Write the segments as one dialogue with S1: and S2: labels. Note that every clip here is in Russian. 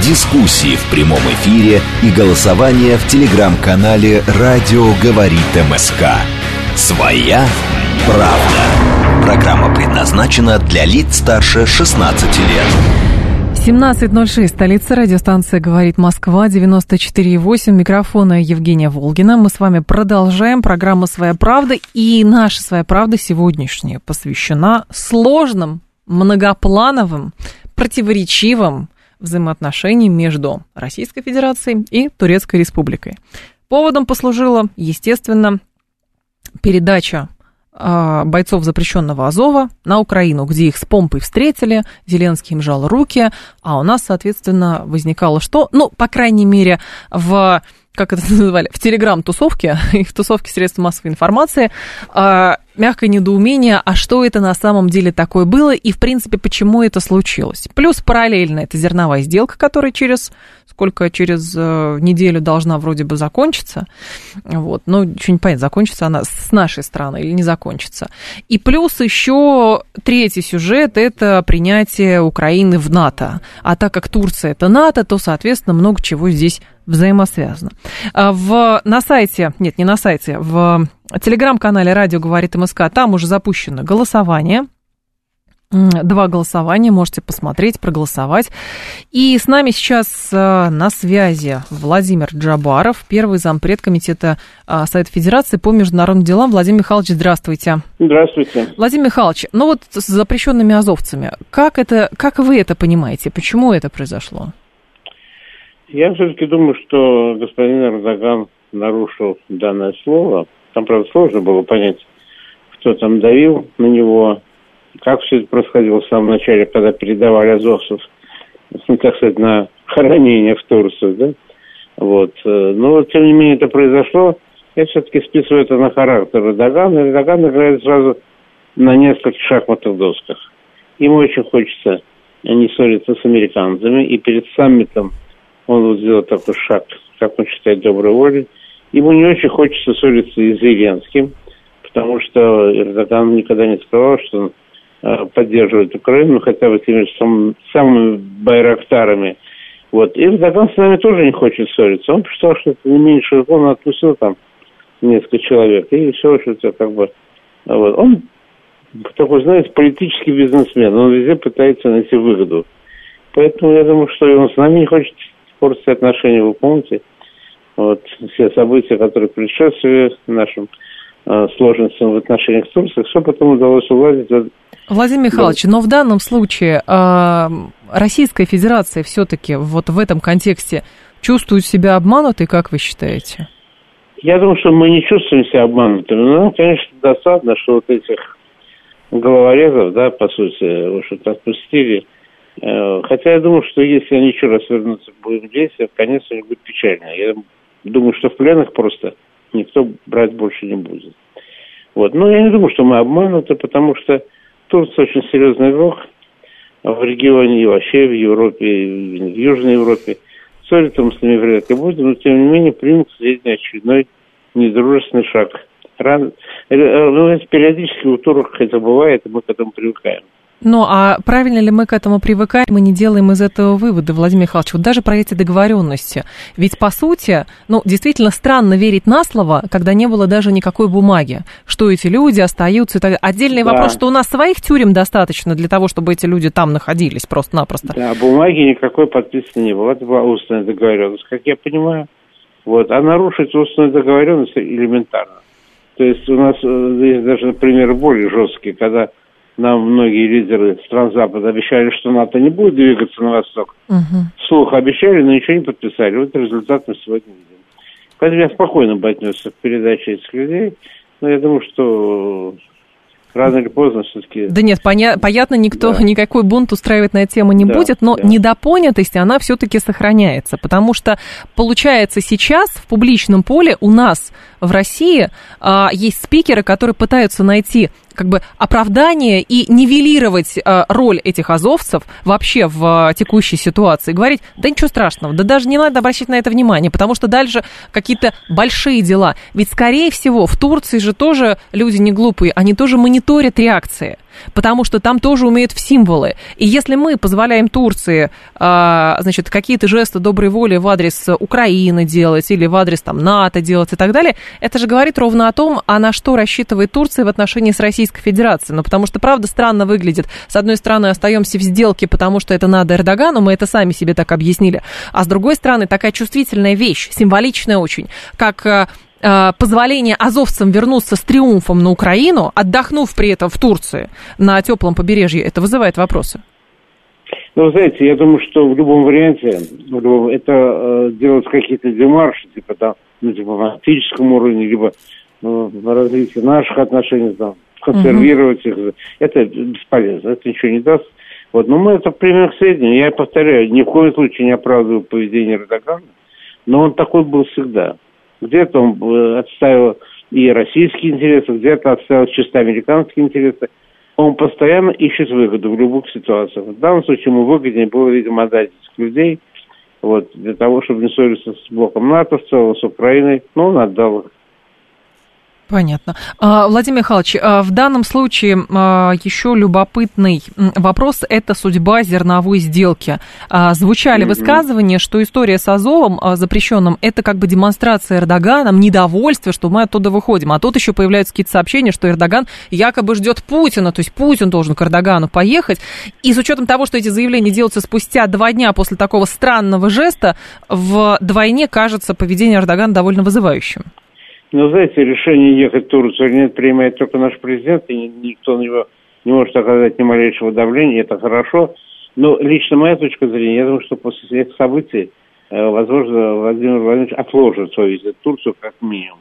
S1: дискуссии в прямом эфире и голосование в телеграм-канале «Радио говорит МСК». Своя правда. Программа предназначена для лиц старше 16 лет.
S2: 17.06, столица, радиостанция «Говорит Москва», 94.8, микрофона Евгения Волгина. Мы с вами продолжаем программу «Своя правда», и наша «Своя правда» сегодняшняя посвящена сложным, многоплановым, противоречивым взаимоотношениям между Российской Федерацией и Турецкой Республикой. Поводом послужила, естественно, передача а, бойцов запрещенного Азова на Украину, где их с помпой встретили, Зеленский им жал руки, а у нас, соответственно, возникало что? Ну, по крайней мере, в как это называли, в телеграм-тусовке и в тусовке средств массовой информации, а, мягкое недоумение, а что это на самом деле такое было и, в принципе, почему это случилось. Плюс параллельно это зерновая сделка, которая через сколько через э, неделю должна вроде бы закончиться. Вот, ну, еще не понятно, закончится она с нашей стороны или не закончится. И плюс еще третий сюжет – это принятие Украины в НАТО. А так как Турция – это НАТО, то, соответственно, много чего здесь взаимосвязано. А В, на сайте, нет, не на сайте, в телеграм-канале «Радио говорит МСК» там уже запущено голосование – Два голосования, можете посмотреть, проголосовать. И с нами сейчас э, на связи Владимир Джабаров, первый зампред комитета э, Совета Федерации по международным делам. Владимир Михайлович, здравствуйте.
S3: Здравствуйте.
S2: Владимир Михайлович, ну вот с запрещенными азовцами, как, это, как вы это понимаете? Почему это произошло?
S3: Я все-таки думаю, что господин Эрдоган нарушил данное слово. Там, правда, сложно было понять, кто там давил на него, как все это происходило в самом начале, когда передавали азовцев, так сказать, на хранение в Турцию, да? Вот. э, Но, тем не менее, это произошло. Я все-таки списываю это на характер Эрдогана. Эрдоган играет сразу на нескольких шахматных досках. Ему очень хочется не ссориться с американцами. И перед саммитом он вот сделал такой шаг, как он считает, доброй воли. Ему не очень хочется ссориться и с Зеленским, потому что Эрдоган никогда не сказал, что он э, поддерживает Украину, хотя бы теми сам- самыми байрактарами. Вот. И Эрдоган с нами тоже не хочет ссориться. Он посчитал, что это не меньше, он отпустил там несколько человек, и все, что это как бы... Вот. Он такой, знаете, политический бизнесмен, он везде пытается найти выгоду. Поэтому я думаю, что он с нами не хочет портить отношения, вы помните, вот все события, которые предшествовали нашим э, сложностям в отношениях с Турцией, все потом удалось уладить.
S2: Владимир Михайлович, но в данном случае э, Российская Федерация все-таки вот в этом контексте чувствует себя обманутой, как вы считаете?
S3: Я думаю, что мы не чувствуем себя обманутыми. Но нам, конечно, досадно, что вот этих головорезов, да, по сути, в общем-то, отпустили. Э, Хотя я думаю, что если они еще раз вернутся к боевым действиям, конец у них будет печальный. Я думаю, что в пленных просто никто брать больше не будет. Вот. Но я не думаю, что мы обмануты, потому что Турция очень серьезный игрок в регионе и вообще в Европе, и в Южной Европе. Ссориться мы с ними вряд ли будем, но тем не менее примем последний очередной недружественный шаг. Рано, э, э, ну, периодически у турок это бывает, и мы к этому привыкаем.
S2: Ну, а правильно ли мы к этому привыкаем, мы не делаем из этого выводы, Владимир Михайлович, вот даже про эти договоренности. Ведь, по сути, ну, действительно странно верить на слово, когда не было даже никакой бумаги, что эти люди остаются. и так далее. Отдельный
S3: Да.
S2: вопрос, что у нас своих тюрем достаточно для того, чтобы эти люди там находились просто-напросто.
S3: Да, бумаги никакой подписаны не было. Это была устная договоренность, как я понимаю. Вот. А нарушить устную договоренность элементарно. То есть у нас э, есть даже, например, более жесткие, когда нам многие лидеры стран Запада обещали, что НАТО не будет двигаться на восток.
S2: Мгм.
S3: Вслух обещали, но ничего не подписали. Вот результат мы сегодня видим. Поэтому я спокойно бы отнесся к передаче этих людей. Но я думаю, что рано или поздно все-таки...
S2: Да нет, поня- понятно, никто, да. никакой бунт устраивать на эту тему не да, будет, но да. недопонятость, она все-таки сохраняется, потому что, получается, сейчас в публичном поле у нас в России а, есть спикеры, которые пытаются найти как бы оправдание и нивелировать э, роль этих азовцев вообще в э, текущей ситуации. Говорить, да ничего страшного, да даже не надо обращать на это внимание, потому что дальше какие-то большие дела. Ведь, скорее всего, в Турции же тоже люди не глупые, они тоже мониторят реакции потому что там тоже умеют в символы. И если мы позволяем Турции, а, значит, какие-то жесты доброй воли в адрес Украины делать или в адрес там НАТО делать и так далее, это же говорит ровно о том, а на что рассчитывает Турция в отношении с Российской Федерацией. Ну, потому что, правда, странно выглядит. С одной стороны, остаемся в сделке, потому что это надо Эрдогану, мы это сами себе так объяснили. А с другой стороны, такая чувствительная вещь, символичная очень, как а, позволение азовцам вернуться с триумфом на Украину, отдохнув при этом в Турции на теплом побережье, это вызывает вопросы?
S3: Ну, знаете, я думаю, что в любом варианте любом, это э, делать какие-то демарши, типа там на дипломатическом уровне, либо э, развитие наших отношений, там, консервировать угу. их. Это бесполезно, это ничего не даст. Вот, но мы это пример к сведению. Я повторяю, ни в коем случае не оправдываю поведение Эрдогана, но он такой был всегда. Где-то он э, отставил и российские интересы, где-то отставил чисто американские интересы. Он постоянно ищет выгоду в любых ситуациях. В данном случае ему выгоднее было, видимо, отдать этих людей вот, для того, чтобы не ссориться с блоком НАТО с Украиной. Но он отдал их.
S2: Понятно. А, Владимир Михайлович, а, в данном случае а, еще любопытный вопрос – это судьба зерновой сделки. Звучали mm-hmm. высказывания, что история с Азовом запрещенным – это как бы демонстрация Эрдоганом недовольства, что мы оттуда выходим. А тут еще появляются какие-то сообщения, что Эрдоган якобы ждет Путина, то есть Путин должен к Эрдогану поехать. И с учетом того, что эти заявления делаются спустя два дня после такого странного жеста, вдвойне кажется поведение Эрдогана довольно вызывающим.
S3: Но, знаете, решение ехать в Турцию или нет принимает только наш президент, и никто на него не может оказать ни малейшего давления, это хорошо. Но лично моя точка зрения, я думаю, что после этих событий, э, возможно, Владимир Владимирович отложит свой визит в Турцию как минимум.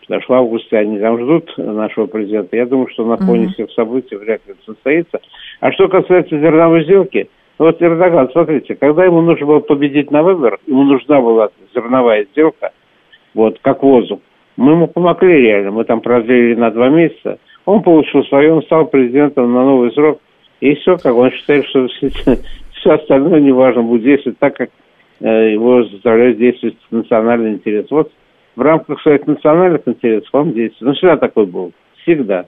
S3: Потому что в августе они там ждут нашего президента. Я думаю, что на фоне mm-hmm. всех событий вряд ли это состоится. А что касается зерновой сделки, вот Эрдоган, смотрите, когда ему нужно было победить на выборах, ему нужна была зерновая сделка, вот, как воздух. Мы ему помогли реально, мы там продлили на два месяца. Он получил свое, он стал президентом на новый срок. И все, как он считает, что все остальное неважно будет действовать так, как э, его заставляют действовать национальный интерес. Вот в рамках своих национальных интересов он действует. Ну, всегда такой был. Всегда.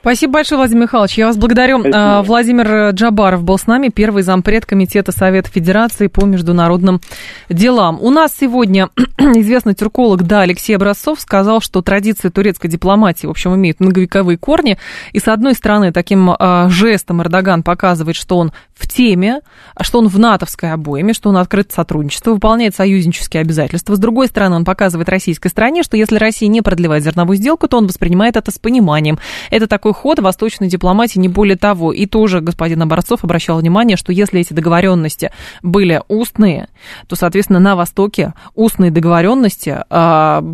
S2: Спасибо большое, Владимир Михайлович. Я вас благодарю. Спасибо. А, Владимир Джабаров был с нами, первый зампред Комитета Совета Федерации по международным делам. У нас сегодня известный тюрколог, да, Алексей Образцов сказал, что традиции турецкой дипломатии, в общем, имеют многовековые корни. И, с одной стороны, таким а, жестом Эрдоган показывает, что он в теме, что он в натовской обойме, что он открыт сотрудничеству, выполняет союзнические обязательства. С другой стороны, он показывает российской стране, что если Россия не продлевает зерновую сделку, то он воспринимает это с пониманием. Это такой ход восточной дипломатии, не более того. И тоже господин Образцов обращал внимание, что если эти договоренности были устные, то, соответственно, на Востоке устные договоренности, а,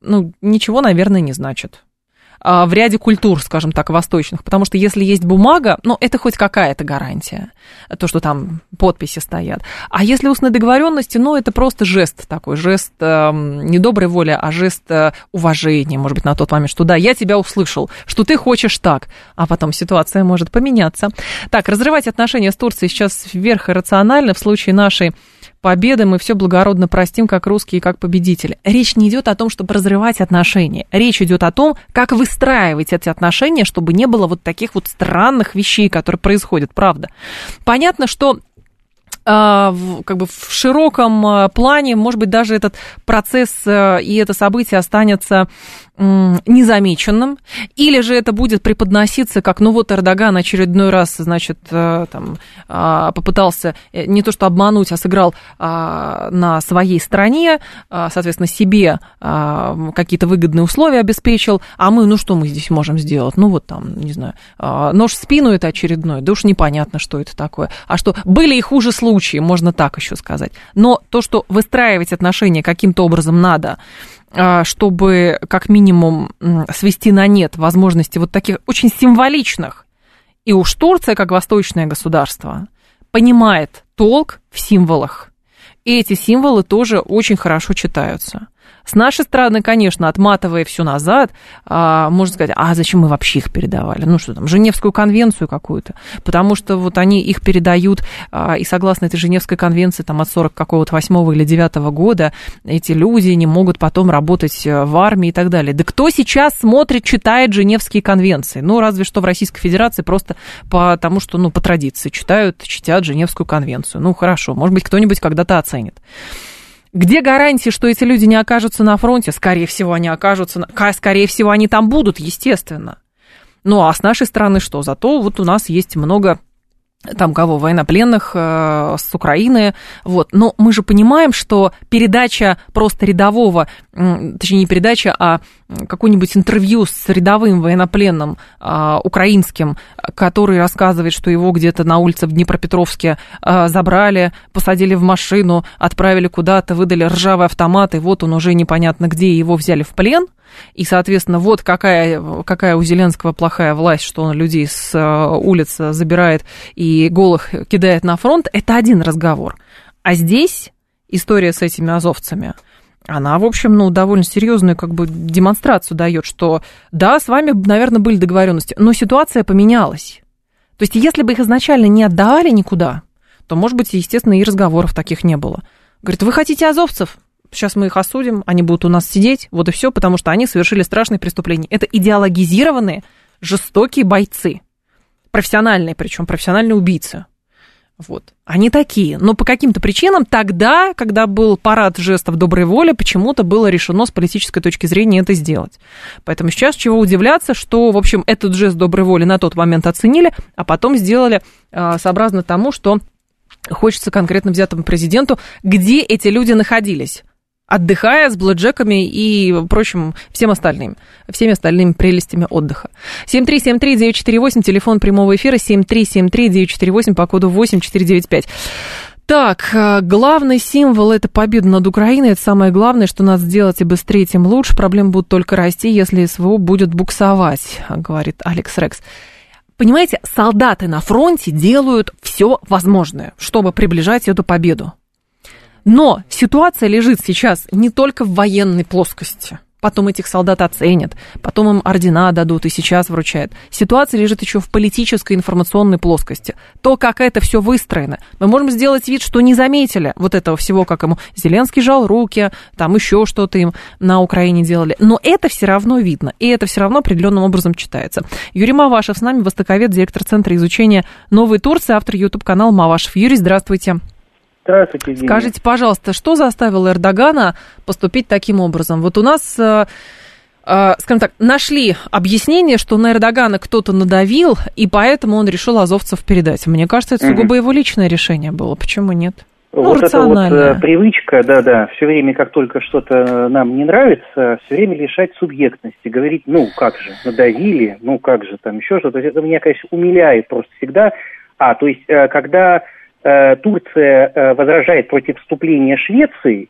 S2: ну, ничего, наверное, не значат. А, в ряде культур, скажем так, восточных. Потому что если есть бумага, ну, это хоть какая-то гарантия, то, что там подписи стоят. А если устные договоренности, ну, это просто жест такой, жест э, не доброй воли, а жест э, уважения, может быть, на тот момент, что да, я тебя услышал, что ты хочешь так, а потом ситуация может поменяться. Так, разрывать отношения с Турцией сейчас вверх иррационально в случае нашей победы мы все благородно простим, как русские, как победители. Речь не идет о том, чтобы разрывать отношения. Речь идет о том, как выстраивать эти отношения, чтобы не было вот таких вот странных вещей, которые происходят, правда. Понятно, что а, как бы в широком а, плане, может быть, даже этот процесс а, и это событие останется незамеченным, или же это будет преподноситься как, ну вот Эрдоган очередной раз, значит, э, там, а, попытался э, не то что обмануть, а сыграл а, на своей стороне, а, соответственно, себе какие-то выгодные условия обеспечил, а мы, ну что мы здесь можем сделать? Ну вот там, не знаю, нож в спину это очередной, да уж непонятно, что это такое. А что, были и хуже случаи, можно так еще сказать. Но то, что выстраивать отношения каким-то образом надо, чтобы как минимум свести на нет возможности вот таких очень символичных. И уж Турция, как восточное государство, понимает толк в символах. И эти символы тоже очень хорошо читаются. С нашей стороны, конечно, отматывая все назад, а, можно сказать, а зачем мы вообще их передавали? Ну что там, Женевскую конвенцию какую-то? Потому что вот они их передают, а, и согласно этой Женевской конвенции, там от 40 какого-то 8 или 9 года, эти люди не могут потом работать э, в армии и так далее. Да кто сейчас смотрит, читает Женевские конвенции? Ну, разве что в Российской Федерации просто потому, что, ну, по традиции читают, читают Женевскую конвенцию. Ну, хорошо, может быть, кто-нибудь когда-то оценит. Где гарантии, что эти люди не окажутся на фронте? Скорее всего, они окажутся, скорее всего, они там будут, естественно. Ну, а с нашей стороны что? Зато вот у нас есть много там кого, военнопленных э, с Украины, вот. Но мы же понимаем, что передача просто рядового, точнее не передача, а какое-нибудь интервью с рядовым военнопленным э, украинским, который рассказывает, что его где-то на улице в Днепропетровске э, забрали, посадили в машину, отправили куда-то, выдали ржавый автомат, и вот он уже непонятно где, его взяли в плен – и, соответственно, вот какая, какая у Зеленского плохая власть, что он людей с э, улиц забирает и голых кидает на фронт, это один разговор. А здесь история с этими азовцами, она, в общем, ну, довольно серьезную как бы демонстрацию дает, что да, с вами, наверное, были договоренности, но ситуация поменялась. То есть, если бы их изначально не отдавали никуда, то, может быть, естественно, и разговоров таких не было. Говорит, вы хотите азовцев? Сейчас мы их осудим, они будут у нас сидеть, вот и все, потому что они совершили страшные преступления. Это идеологизированные, жестокие бойцы. Профессиональные, причем профессиональные убийцы. Вот. Они такие. Но по каким-то причинам тогда, когда был парад жестов доброй воли, почему-то было решено с политической точки зрения это сделать. Поэтому сейчас чего удивляться, что, в общем, этот жест доброй воли на тот момент оценили, а потом сделали э, сообразно тому, что хочется конкретно взятому президенту, где эти люди находились отдыхая с блэкджеками и прочим всем остальным, всеми остальными прелестями отдыха. 7373948, телефон прямого эфира, 7373948 по коду 8495. Так, э, главный символ – это победа над Украиной. Это самое главное, что надо сделать, и быстрее, тем лучше. Проблемы будут только расти, если СВО будет буксовать, говорит Алекс Рекс. Понимаете, солдаты на фронте делают все возможное, чтобы приближать эту победу. Но ситуация лежит сейчас не только в военной плоскости. Потом этих солдат оценят, потом им ордена дадут и сейчас вручают. Ситуация лежит еще в политической информационной плоскости. То, как это все выстроено. Мы можем сделать вид, что не заметили вот этого всего, как ему Зеленский жал руки, там еще что-то им на Украине делали. Но это все равно видно, и это все равно определенным образом читается. Юрий Мавашев с нами, востоковед, директор Центра изучения Новой Турции, автор YouTube-канала Мавашев. Юрий, здравствуйте.
S4: Здравствуйте, Евгений.
S2: Скажите, пожалуйста, что заставило Эрдогана поступить таким образом? Вот у нас, э, э, скажем так, нашли объяснение, что на Эрдогана кто-то надавил, и поэтому он решил азовцев передать. Мне кажется, это сугубо его личное решение было. Почему нет?
S4: Ну, вот эта вот э, привычка, да-да, все время, как только что-то нам не нравится, все время лишать субъектности, говорить, ну, как же, надавили, ну, как же, там еще что-то. Это меня, конечно, умиляет просто всегда. А, то есть, когда Турция э, возражает против вступления Швеции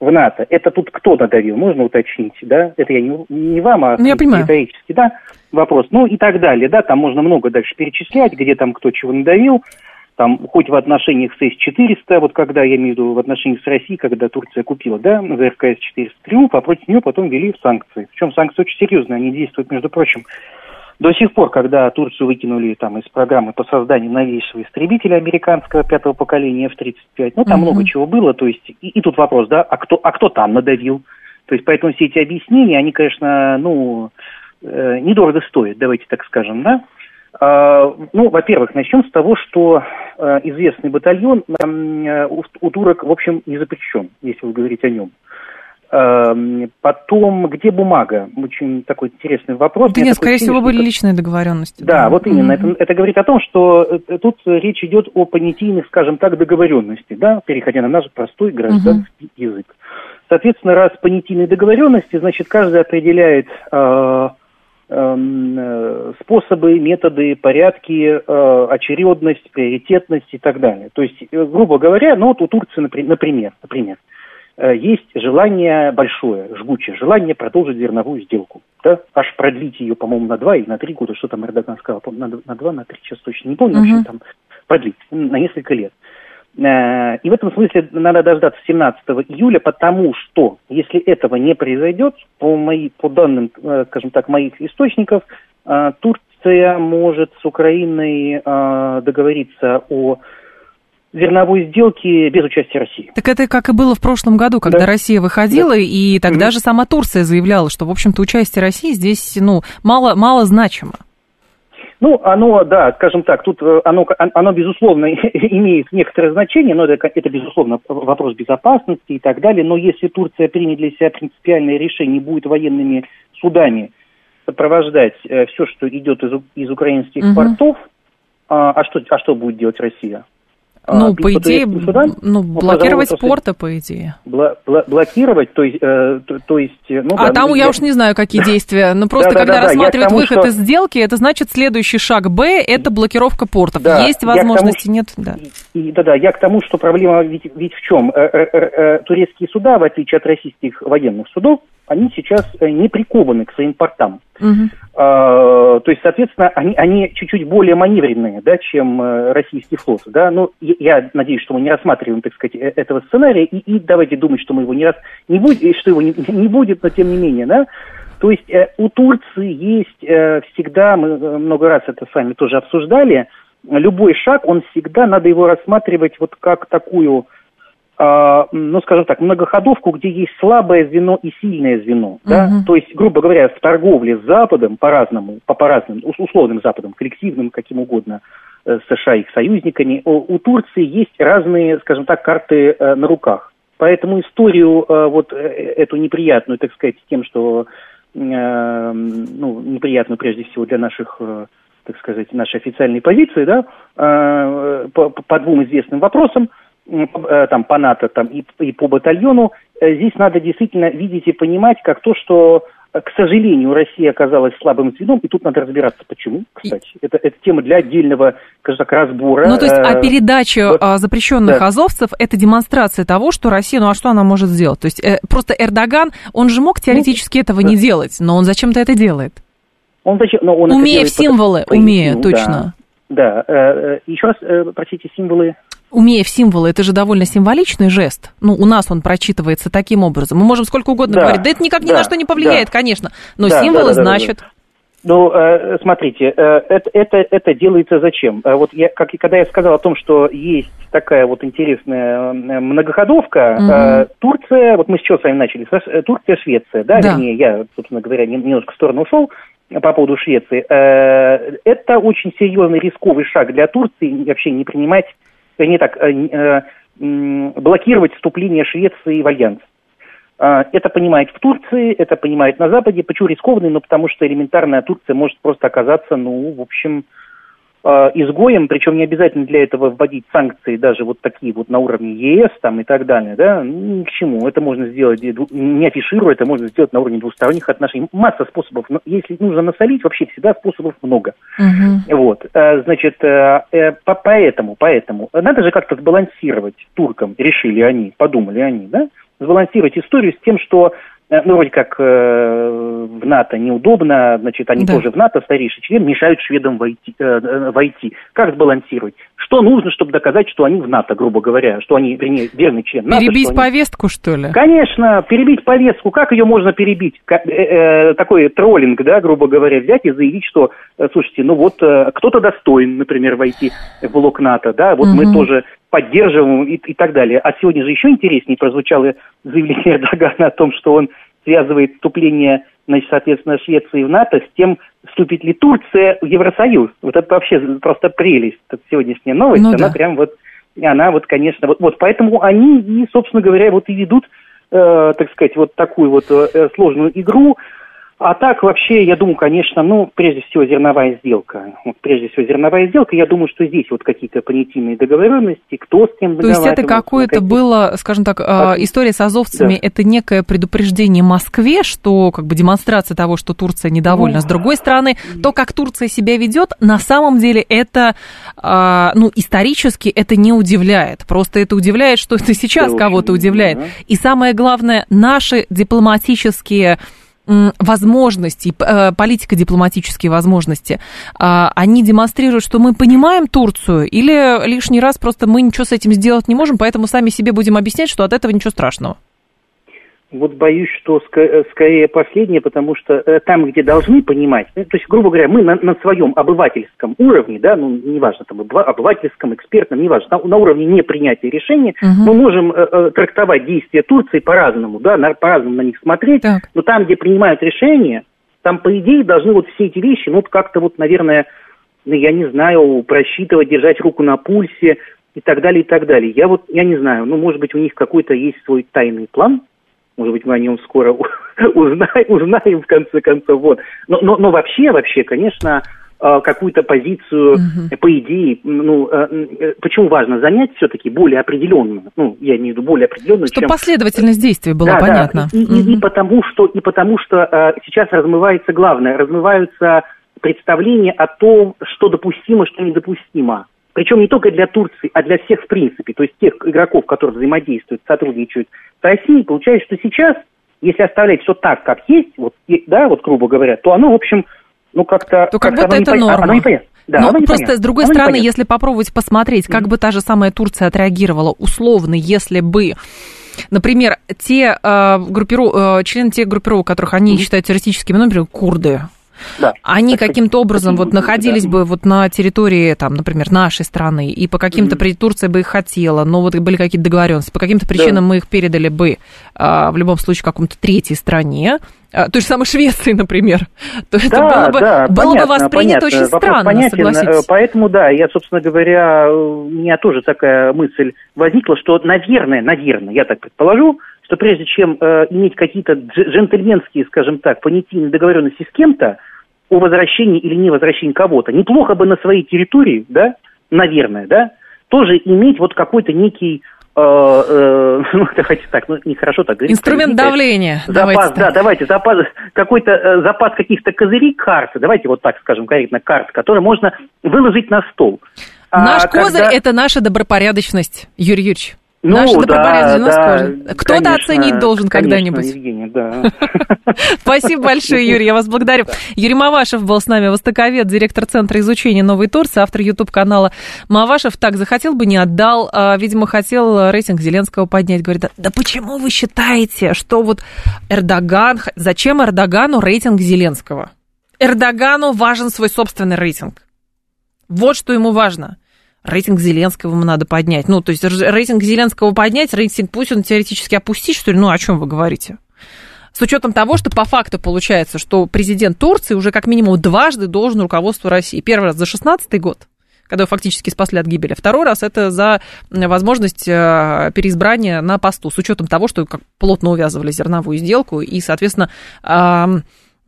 S4: в НАТО, это тут кто надавил, можно уточнить, да? Это я не, не вам, а
S2: ну, я
S4: риторический, да, вопрос. Ну и так далее, да, там можно много дальше перечислять, где там кто чего надавил, там хоть в отношениях с С-400, вот когда, я имею в виду, в отношениях с Россией, когда Турция купила, да, ЗРК С-400 Триумф, а против нее потом ввели санкции. Причем санкции очень серьезные, они действуют, между прочим, до сих пор, когда Турцию выкинули там из программы по созданию новейшего истребителя американского пятого поколения F-35, ну там угу. много чего было, то есть и, и тут вопрос, да, а кто, а кто там надавил? То есть поэтому все эти объяснения, они, конечно, ну, э, недорого стоят, давайте так скажем, да. А, ну, во-первых, начнем с того, что э, известный батальон э, у, у турок, в общем, не запрещен, если вы говорите о нем. Потом, где бумага? Очень такой интересный вопрос.
S2: Да нет, скорее всего, были личные договоренности.
S4: Да, да. вот именно. Mm-hmm. Это, это говорит о том, что э, тут речь идет о понятийных, скажем так, договоренности, да, переходя на наш простой гражданский mm-hmm. язык. Соответственно, раз понятийные договоренности, значит, каждый определяет э, эм, э, способы, методы, порядки, э, очередность, приоритетность и так далее. То есть, э, грубо говоря, ну вот у Турции, например, например э, есть желание большое, жгучее, желание продолжить зерновую сделку. Да? Аж продлить ее, по-моему, на два или на три года, что там Эрдоган сказал, на, на два, на три, сейчас точно не помню, uh-huh. в общем, там продлить на несколько лет. Э, и в этом смысле надо дождаться 17 июля, потому что если этого не произойдет, по, мои, по данным, э, скажем так, моих источников, э, Турция может с Украиной договориться о зерновой сделки без участия России.
S2: Так это как и было в прошлом году, когда да. Россия выходила, да. и тогда mm-hmm. же сама Турция заявляла, что, в общем-то, участие России здесь, ну, мало, мало значимо.
S4: Ну, оно, да, скажем так, тут э, оно, оно безусловно, имеет некоторое значение, но это, это, безусловно, вопрос безопасности и так далее. Но если Турция примет для себя принципиальное решение, будет военными судами сопровождать э, все, что идет из, из украинских угу. портов, а, а, что, а что будет делать Россия?
S2: А, ну, по идее, ну, блокировать ну, порта, по идее.
S4: Бла- бла- блокировать, то есть... Э, то, то есть
S2: э, ну, а да, там ну, я, я уж не знаю, какие действия. Но просто, когда рассматривают выход из сделки, это значит, следующий шаг Б – это блокировка портов. Есть возможности, нет? Да.
S4: Да-да, я к тому, что проблема ведь, ведь в чем? Э, турецкие суда, в отличие от российских военных судов, они сейчас э, не прикованы к своим портам. Угу. А, то есть, соответственно, они, они чуть-чуть более маневренные, да, чем э, российский флот. Да? Но я, я надеюсь, что мы не рассматриваем, так сказать, э, этого сценария, и, и давайте думать, что мы его не раз не будет, что его не, не будет, но тем не менее, да. То есть э, у Турции есть э, всегда, мы много раз это с вами тоже обсуждали, любой шаг, он всегда, надо его рассматривать вот как такую ну, скажем так, многоходовку, где есть слабое звено и сильное звено. Uh-huh. Да? То есть, грубо говоря, в торговле с Западом по-разному, по, по разным, условным Западом, коллективным, каким угодно, э, США и их союзниками, у, Турции есть разные, скажем так, карты э, на руках. Поэтому историю э, вот эту неприятную, так сказать, с тем, что ну, неприятную прежде всего для наших так сказать, нашей официальной позиции, да, по, по двум известным вопросам – там, по НАТО там, и, и по батальону, э, здесь надо действительно видеть и понимать, как то, что э, к сожалению, Россия оказалась слабым звеном, и тут надо разбираться, почему, кстати. Это, это тема для отдельного, скажем так, разбора.
S2: Ну, то есть, а передача вот, запрещенных да. азовцев – это демонстрация того, что Россия, ну, а что она может сделать? То есть, э, просто Эрдоган, он же мог теоретически ну, этого да. не делать, но он зачем-то это делает.
S4: Он зачем, но он
S2: умея в символы, по, умея, точно.
S4: Да, да. Э, еще раз, э, простите, символы
S2: умея в символы, это же довольно символичный жест. Ну, у нас он прочитывается таким образом. Мы можем сколько угодно да, говорить. Да это никак ни да, на что не повлияет, да. конечно. Но да, символы, да, да, значит... Да, да.
S4: Ну, э, смотрите, э, это, это, это делается зачем? Э, вот я, как, когда я сказал о том, что есть такая вот интересная многоходовка, угу. Турция, вот мы с чего с вами начали, Турция, Швеция, да, да. вернее, я, собственно говоря, немножко в сторону ушел по поводу Швеции. Это очень серьезный рисковый шаг для Турции вообще не принимать не так, э, э, блокировать вступление Швеции в альянс. Это понимает в Турции, это понимает на Западе. Почему рискованный? Ну, потому что элементарная Турция может просто оказаться, ну, в общем, Э, изгоем, причем не обязательно для этого вводить санкции даже вот такие вот на уровне ЕС там и так далее, да, ни к чему. Это можно сделать, не афишируя, это можно сделать на уровне двусторонних отношений. Масса способов, но если нужно насолить, вообще всегда способов много. Угу. Вот, э, значит, э, поэтому, поэтому, надо же как-то сбалансировать туркам, решили они, подумали они, да, сбалансировать историю с тем, что Э, ну, вроде как э, в НАТО неудобно, значит, они да. тоже в НАТО, старейший член, мешают шведам войти, э, э, войти. Как сбалансировать? Что нужно, чтобы доказать, что они в НАТО, грубо говоря, что они, вернее, верный член НАТО?
S2: Перебить
S4: что
S2: повестку, что ли?
S4: Конечно, перебить повестку. Как ее можно перебить? Как, э, э, такой троллинг, да, грубо говоря, взять и заявить, что, э, слушайте, ну вот э, кто-то достоин, например, войти в блок НАТО, да, вот угу. мы тоже поддерживаем и, и так далее. А сегодня же еще интереснее прозвучало заявление Эрдогана о том, что он связывает вступление, значит, соответственно, Швеции в НАТО с тем, вступит ли Турция в Евросоюз. Вот это вообще просто прелесть, это сегодняшняя новость, ну, она да. прям вот, она вот, конечно, вот, вот поэтому они и, собственно говоря, вот и ведут, э, так сказать, вот такую вот э, сложную игру, А так вообще, я думаю, конечно, ну, прежде всего, зерновая сделка. Вот, прежде всего, зерновая сделка. Я думаю, что здесь вот какие-то понятийные договоренности, кто с кем
S2: То есть это какое-то было, скажем так, как... история с азовцами, да. это некое предупреждение Москве, что как бы демонстрация того, что Турция недовольна. Ну, с другой стороны, то, как Турция себя ведет, на самом деле это, ну, исторически это не удивляет. Просто это удивляет, что это сейчас кого-то удивляет. Да. И самое главное, наши дипломатические возможности, э, политико-дипломатические возможности, а, они демонстрируют, что мы понимаем Турцию, или лишний раз просто мы ничего с этим сделать не можем, поэтому сами себе будем объяснять, что от этого ничего страшного?
S4: Вот боюсь, что э, скорее последнее, потому что э, там, где должны понимать, ну, то есть, грубо говоря, мы на, на своем обывательском уровне, да, ну, неважно, там, обывательском, экспертном, неважно, на, на уровне непринятия решения, угу. мы можем э, э, трактовать действия Турции по-разному, да, на, по-разному на них смотреть, так. но там, где принимают решения, там, по идее, должны вот все эти вещи, ну, вот как-то вот, наверное, ну, я не знаю, просчитывать, держать руку на пульсе и так далее, и так далее. Я вот, я не знаю, ну, может быть, у них какой-то есть свой тайный план, может быть, мы о нем скоро узнаем, узнаем в конце концов. Вот. Но, но, но вообще, вообще, конечно, э, какую-то позицию, угу. по идее, ну, э, э, почему важно занять все-таки более определенную, ну, я имею в виду более определенную,
S2: Чтобы чем... последовательность действий была да, понятна.
S4: Да. И, угу. и, и потому что, и потому что сейчас размывается главное, размываются представления о том, что допустимо, что недопустимо. Причем не только для Турции, а для всех в принципе. То есть тех игроков, которые взаимодействуют, сотрудничают с Россией. Получается, что сейчас, если оставлять все так, как есть, вот, да, вот грубо говоря, то оно, в общем, ну как-то...
S2: То как, как будто это норма. Оно непонятно. Да, Но просто с другой оно стороны, если попробовать посмотреть, как mm-hmm. бы та же самая Турция отреагировала, условно, если бы Например, те э, группиров... э, члены тех группировок, которых они mm-hmm. считают террористическими, ну, например, курды, да. Они каким-то образом вот находились бы вот на территории, там, например, нашей страны, и по каким-то mm-hmm. Турция бы их хотела, но вот были какие-то договоренности, по каким-то причинам да. мы их передали бы а, в любом случае какому-то третьей стране, а, той же самой Швеции, например, то да, это было бы, да, было понятно, бы воспринято понятно. очень Вопрос странно, понятен. согласитесь.
S4: Поэтому, да, я, собственно говоря, у меня тоже такая мысль возникла, что, наверное, наверное, я так предположу, что прежде чем э, иметь какие-то джентльменские, скажем так, понятийные договоренности с кем-то, о возвращении или не возвращении кого-то. Неплохо бы на своей территории, да, наверное, да, тоже иметь вот какой-то некий э, э, ну, давайте так, ну, нехорошо так говорить.
S2: Инструмент давления.
S4: Запас, давайте да, так. давайте, запас, какой-то э, запас каких-то козырей, карт, давайте вот так скажем корректно, карт, которые можно выложить на стол.
S2: Наш а, козырь когда... – это наша добропорядочность, Юрий Юрьевич. Ну, Наша да, да, Кто-то оценить должен когда-нибудь. Евгений, да. Спасибо большое, Юрий, я вас благодарю. Юрий Мавашев был с нами, востоковед, директор Центра изучения Новой Турции, автор YouTube-канала Мавашев. Так, захотел бы, не отдал. А, видимо, хотел рейтинг Зеленского поднять. Говорит, да почему вы считаете, что вот Эрдоган... Зачем Эрдогану рейтинг Зеленского? Эрдогану важен свой собственный рейтинг. Вот что ему важно рейтинг Зеленского ему надо поднять. Ну, то есть рейтинг Зеленского поднять, рейтинг Путина теоретически опустить, что ли? Ну, о чем вы говорите? С учетом того, что по факту получается, что президент Турции уже как минимум дважды должен руководству России. Первый раз за 16 год, когда его фактически спасли от гибели. Второй раз это за возможность э, переизбрания на посту, с учетом того, что как плотно увязывали зерновую сделку и, соответственно,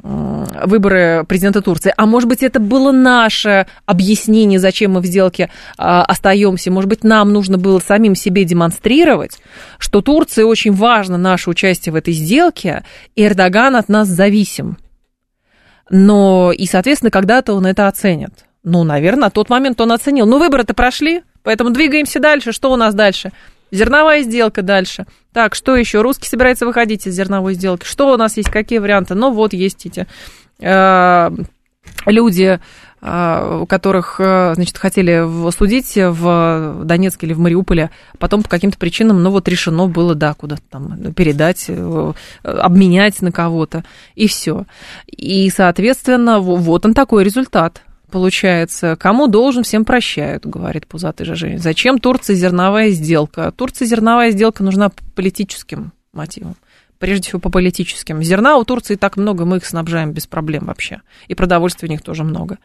S2: выборы президента Турции. А может быть, это было наше объяснение, зачем мы в сделке а, остаемся. Может быть, нам нужно было самим себе демонстрировать, что Турции очень важно наше участие в этой сделке, и Эрдоган от нас зависим. Но и, соответственно, когда-то он это оценит. Ну, наверное, на тот момент он оценил. Ну, выборы-то прошли, поэтому двигаемся дальше. Что у нас дальше? Зерновая сделка дальше. Так, что еще? Русский собирается выходить из зерновой сделки. Что у нас есть? Какие варианты? Ну, вот есть эти э, люди, э, которых, э, значит, хотели судить в Донецке или в Мариуполе, потом по каким-то причинам, ну, вот решено было, да, куда-то там передать, э, обменять на кого-то, и все. И, соответственно, вот он такой результат получается, кому должен, всем прощают, говорит пузатый Жажи. Зачем Турции зерновая сделка? Турции зерновая сделка нужна по политическим мотивам. Прежде всего по политическим. Зерна у Турции так много, мы их снабжаем без проблем вообще. И продовольствия у них тоже много.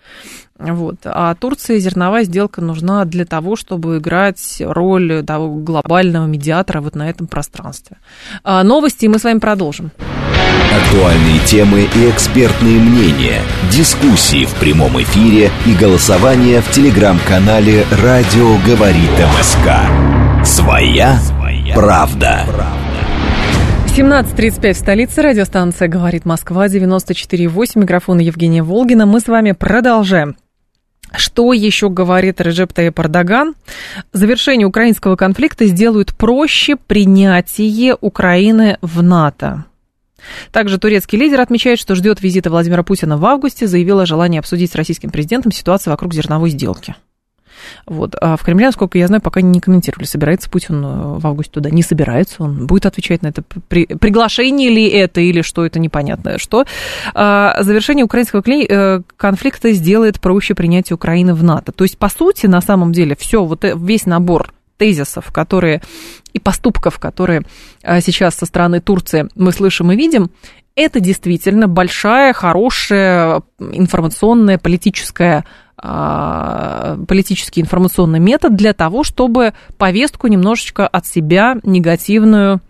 S2: Вот. А Турции зерновая сделка нужна для того, чтобы играть роль того глобального медиатора вот на этом пространстве. А новости мы с вами продолжим.
S1: Актуальные темы и экспертные мнения, дискуссии в прямом эфире и голосование в телеграм-канале «Радио говорит МСК». Своя, правда.
S2: 17.35 в столице. Радиостанция «Говорит Москва», 94.8. Микрофон Евгения Волгина. Мы с вами продолжаем. Что еще говорит Режеп Таyyip Эрдоган? Завершение украинского конфликта сделают проще принятие Украины в НАТО. Также турецкий лидер отмечает, что ждет визита Владимира Путина в августе, заявил о желании обсудить с российским президентом ситуацию вокруг зерновой сделки. Вот. А в Кремле, насколько я знаю, пока не комментировали, собирается Путин э, в августе туда. Не собирается, он будет отвечать на это. При... Приглашение ли это или что это непонятное что. А завершение украинского э, конфликта сделает проще принятие Украины в НАТО. То есть, по сути, на самом деле, все, вот э, весь набор тезисов, которые и поступков, которые сейчас со стороны Турции мы слышим и видим, это действительно большая, хорошая информационная, политическая политический информационный метод для того, чтобы повестку немножечко от себя негативную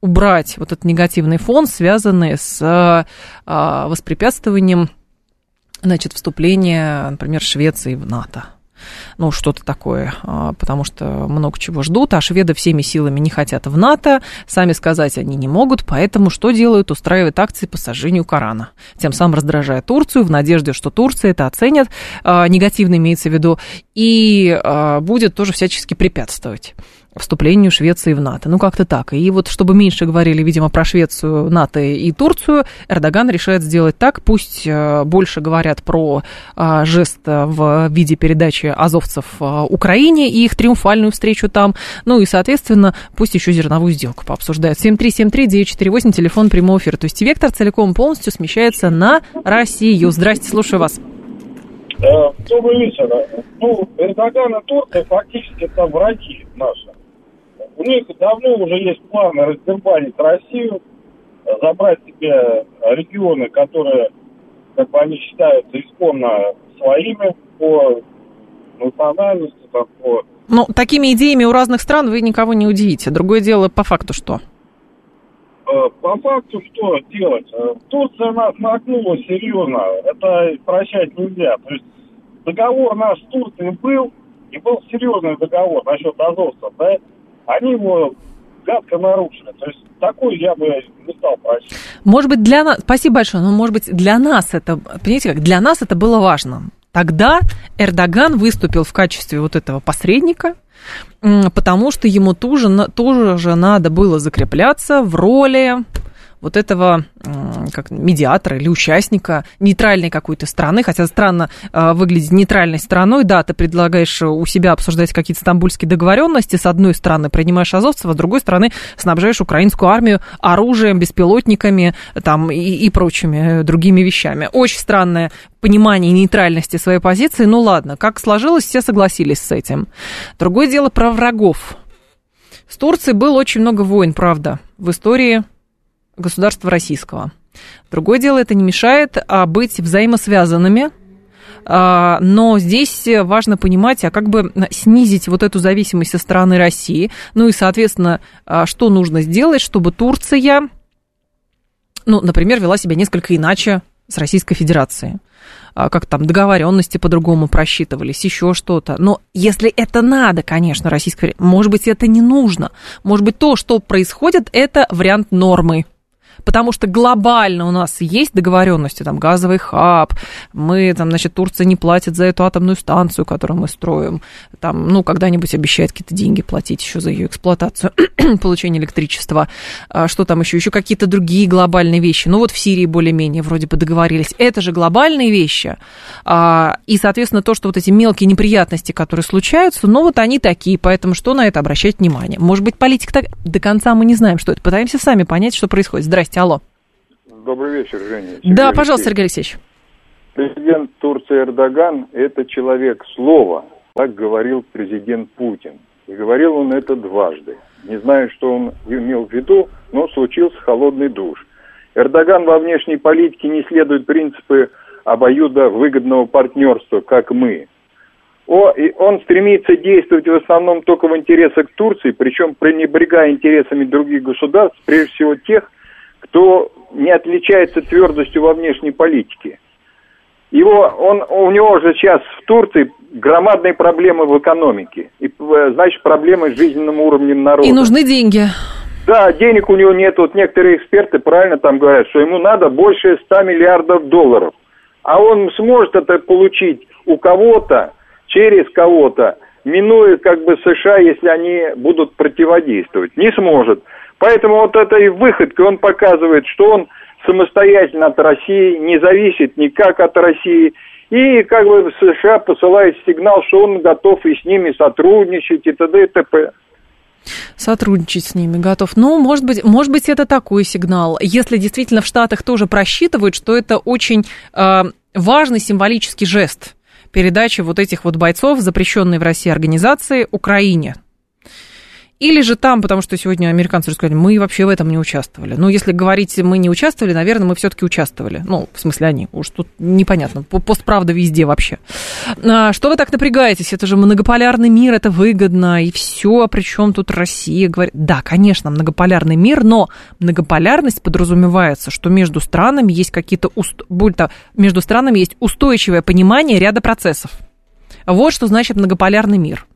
S2: убрать, вот этот негативный фон, связанный с а, воспрепятствованием значит, вступления, например, Швеции в НАТО ну, что-то такое, а, потому что много чего ждут, а шведы всеми силами не хотят в НАТО, сами сказать они не могут, поэтому что делают? Устраивают акции по сожжению Корана, тем самым раздражая Турцию в надежде, что Турция это оценит, а, негативно имеется в виду, и а, будет тоже всячески препятствовать вступлению Швеции в НАТО. Ну, как-то так. И вот, чтобы меньше говорили, видимо, про Швецию, НАТО и Турцию, Эрдоган решает сделать так. Пусть э, больше говорят про э, жест в виде передачи азовцев э, Украине и их триумфальную встречу там. Ну и, соответственно, пусть еще зерновую сделку пообсуждают. 7373948, телефон прямого эфира. То есть вектор целиком полностью смещается на Россию. Здрасте, слушаю вас.
S5: Добрый вечер. Ну, Эрдоган и Турция фактически это враги наши. У них давно уже есть планы раздербанить Россию, забрать себе регионы, которые, как бы они считаются, исконно своими по национальности, там, по...
S2: Ну, такими идеями у разных стран вы никого не удивите. Другое дело по факту что?
S5: Э, по факту что делать? Э, Турция нас накнула серьезно. Это прощать нельзя. То есть договор наш с Турцией был, и был серьезный договор насчет азовцев, да? Они его гадко нарушили. То есть такой я бы не стал просить.
S2: Может быть, для нас, спасибо большое, но может быть для нас это, понимаете как, для нас это было важно. Тогда Эрдоган выступил в качестве вот этого посредника, потому что ему тоже, тоже надо было закрепляться в роли вот этого как медиатора или участника нейтральной какой-то страны, хотя странно э, выглядит нейтральной страной, да, ты предлагаешь у себя обсуждать какие-то стамбульские договоренности, с одной стороны принимаешь азовцев, а с другой стороны снабжаешь украинскую армию оружием, беспилотниками там, и, и прочими другими вещами. Очень странное понимание нейтральности своей позиции, ну ладно, как сложилось, все согласились с этим. Другое дело про врагов. С Турцией было очень много войн, правда, в истории государства российского. Другое дело, это не мешает а, быть взаимосвязанными, а, но здесь важно понимать, а как бы снизить вот эту зависимость со стороны России, ну и, соответственно, а, что нужно сделать, чтобы Турция, ну, например, вела себя несколько иначе с Российской Федерацией как там договоренности по-другому просчитывались, еще что-то. Но если это надо, конечно, Российской может быть, это не нужно. Может быть, то, что происходит, это вариант нормы потому что глобально у нас есть договоренности, там, газовый хаб, мы, там, значит, Турция не платит за эту атомную станцию, которую мы строим, там, ну, когда-нибудь обещает какие-то деньги платить еще за ее эксплуатацию, получение электричества, а, что там еще, еще какие-то другие глобальные вещи, ну, вот в Сирии более-менее вроде бы договорились, это же глобальные вещи, а, и, соответственно, то, что вот эти мелкие неприятности, которые случаются, ну, вот они такие, поэтому что на это обращать внимание? Может быть, политика так... До конца мы не знаем, что это, пытаемся сами понять, что происходит. Здрасте. Здрасте, алло.
S6: Добрый вечер, Женя.
S2: Сергей да, пожалуйста, Сергей Алексеевич.
S6: Президент Турции Эрдоган – это человек слова, так говорил президент Путин. И говорил он это дважды. Не знаю, что он имел в виду, но случился холодный душ. Эрдоган во внешней политике не следует принципы обоюда выгодного партнерства, как мы. О, и он стремится действовать в основном только в интересах Турции, причем пренебрегая интересами других государств, прежде всего тех, кто не отличается твердостью во внешней политике. Его, он, у него же сейчас в Турции громадные проблемы в экономике. И, э, значит, проблемы с жизненным уровнем народа.
S2: И нужны деньги.
S6: Да, денег у него нет. Вот некоторые эксперты правильно там говорят, что ему надо больше 100 миллиардов долларов. А он сможет это получить у кого-то, через кого-то, минуя как бы США, если они будут противодействовать. Не сможет. Поэтому вот этой выходкой он показывает, что он самостоятельно от России, не зависит никак от России. И как бы США посылает сигнал, что он готов и с ними сотрудничать и т.д. и т.п.
S2: Сотрудничать с ними готов. Ну, может быть, может быть, это такой сигнал. Если действительно в Штатах тоже просчитывают, что это очень э, важный символический жест передачи вот этих вот бойцов, запрещенной в России организации, Украине. Или же там, потому что сегодня американцы сказали, мы вообще в этом не участвовали. Ну, если говорить, мы не участвовали, наверное, мы все-таки участвовали. Ну, в смысле, они. Уж тут непонятно. Постправда везде вообще. А, что вы так напрягаетесь? Это же многополярный мир, это выгодно, и все. Причем тут Россия говорит. Да, конечно, многополярный мир, но многополярность подразумевается, что между странами есть какие-то... Уст... Между странами есть устойчивое понимание ряда процессов. Вот что значит многополярный мир.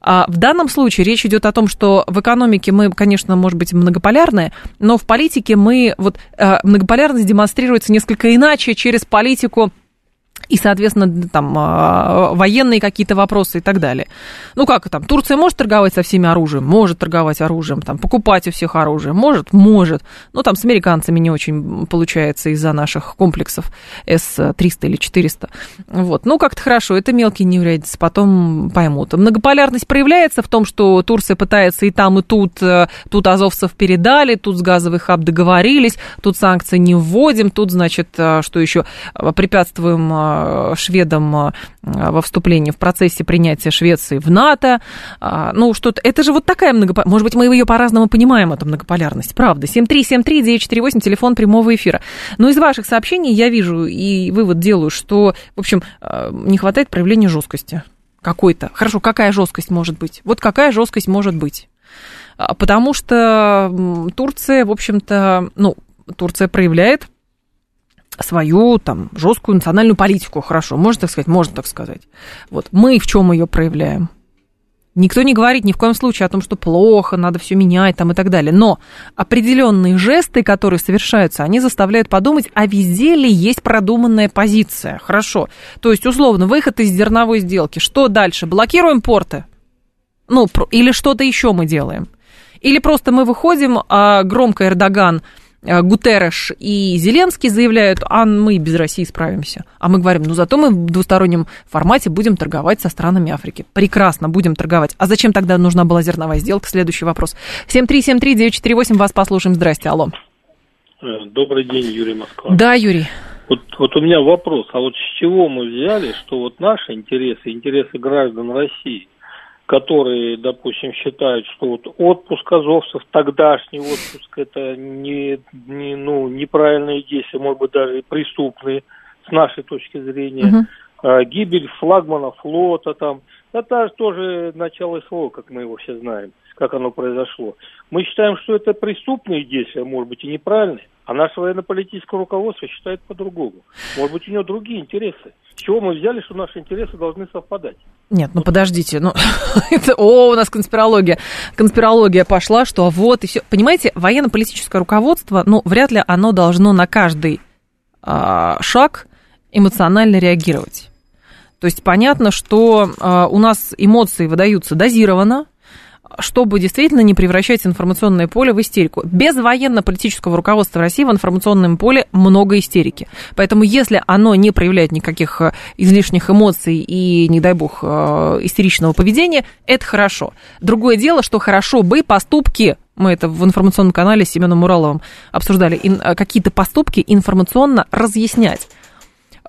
S2: А в данном случае речь идет о том, что в экономике мы, конечно, может быть, многополярные, но в политике мы, вот э, многополярность демонстрируется несколько иначе через политику и, соответственно, там а, военные какие-то вопросы и так далее. Ну как там, Турция может торговать со всеми оружием? Может торговать оружием, там, покупать у всех оружие? Может? Может. Ну там с американцами не очень получается из-за наших комплексов С-300 или 400. Вот. Ну как-то хорошо, это мелкие неурядицы, потом поймут. Многополярность проявляется в том, что Турция пытается и там, и тут, э, тут азовцев передали, тут с газовых хаб договорились, тут санкции не вводим, тут, значит, э, что еще, препятствуем Э, шведам э, во вступлении в процессе принятия Швеции в НАТО. А, ну, что-то... Это же вот такая многополярность. Может быть, мы ее по-разному понимаем, эту многополярность. Правда. 7373948, телефон прямого эфира. Но из ваших сообщений я вижу и вывод делаю, что, в общем, э, не хватает проявления жесткости какой-то. Хорошо, какая жесткость может быть? Вот какая жесткость может быть? А, потому что Турция, в общем-то, ну, Турция проявляет свою там жесткую национальную политику, хорошо, можно так сказать, можно так сказать. Вот мы в чем ее проявляем? Никто не говорит ни в коем случае о том, что плохо, надо все менять там и так далее. Но определенные жесты, которые совершаются, они заставляют подумать, а везде ли есть продуманная позиция. Хорошо. То есть, условно, выход из зерновой сделки. Что дальше? Блокируем порты? Ну, или что-то еще мы делаем? Или просто мы выходим, а громко Эрдоган Э, Гутерреш и Зеленский заявляют, а мы без России справимся. А мы говорим, ну зато мы в двустороннем формате будем торговать со странами Африки. Прекрасно, будем торговать. А зачем тогда нужна была зерновая сделка? Следующий вопрос. 7373948, вас послушаем. Здрасте, алло.
S7: Э, добрый день, Юрий Москва.
S2: Да, Юрий.
S7: Вот, вот у меня вопрос, а вот с чего мы взяли, что вот наши интересы, интересы граждан России – которые, допустим, считают, что вот отпуск азовцев, тогдашний отпуск, это не, не, ну, неправильные действия, может быть, даже и преступные с нашей точки зрения. Uh-huh. А, гибель флагмана флота там, это тоже начало СВО, как мы его все знаем, как оно произошло. Мы считаем, что это преступные действия, может быть, и неправильные, а наше военно-политическое руководство считает по-другому. Может быть, у него другие интересы. С чего мы взяли, что наши интересы должны совпадать?
S2: Нет, ну подождите, ну это, о, у нас конспирология, конспирология пошла, что вот и все. Понимаете, военно-политическое руководство, ну вряд ли оно должно на каждый а, шаг эмоционально реагировать. То есть понятно, что а, у нас эмоции выдаются дозированно, чтобы действительно не превращать информационное поле в истерику. Без военно-политического руководства России в информационном поле много истерики. Поэтому если оно не проявляет никаких э, излишних эмоций и, не дай бог, э, истеричного поведения, это хорошо. Другое дело, что хорошо бы поступки мы это в информационном канале с Семеном Мураловым обсуждали, э, какие-то поступки информационно разъяснять.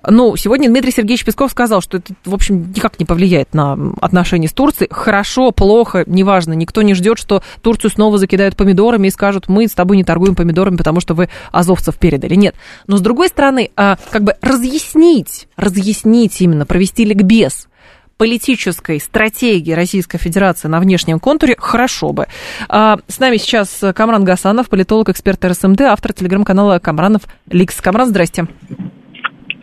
S2: Ну, сегодня Дмитрий Сергеевич Песков сказал, что это, в общем, никак не повлияет на отношения с Турцией. Хорошо, плохо, неважно. Никто не ждет, что Турцию снова закидают помидорами и скажут, мы с тобой не торгуем помидорами, потому что вы азовцев передали. Нет. Но, с другой стороны, а, как бы разъяснить, разъяснить именно, провести ликбез политической стратегии Российской Федерации на внешнем контуре хорошо бы. А, с нами сейчас Камран Гасанов, политолог, эксперт РСМД, автор телеграм-канала Камранов Ликс. Камран, здрасте.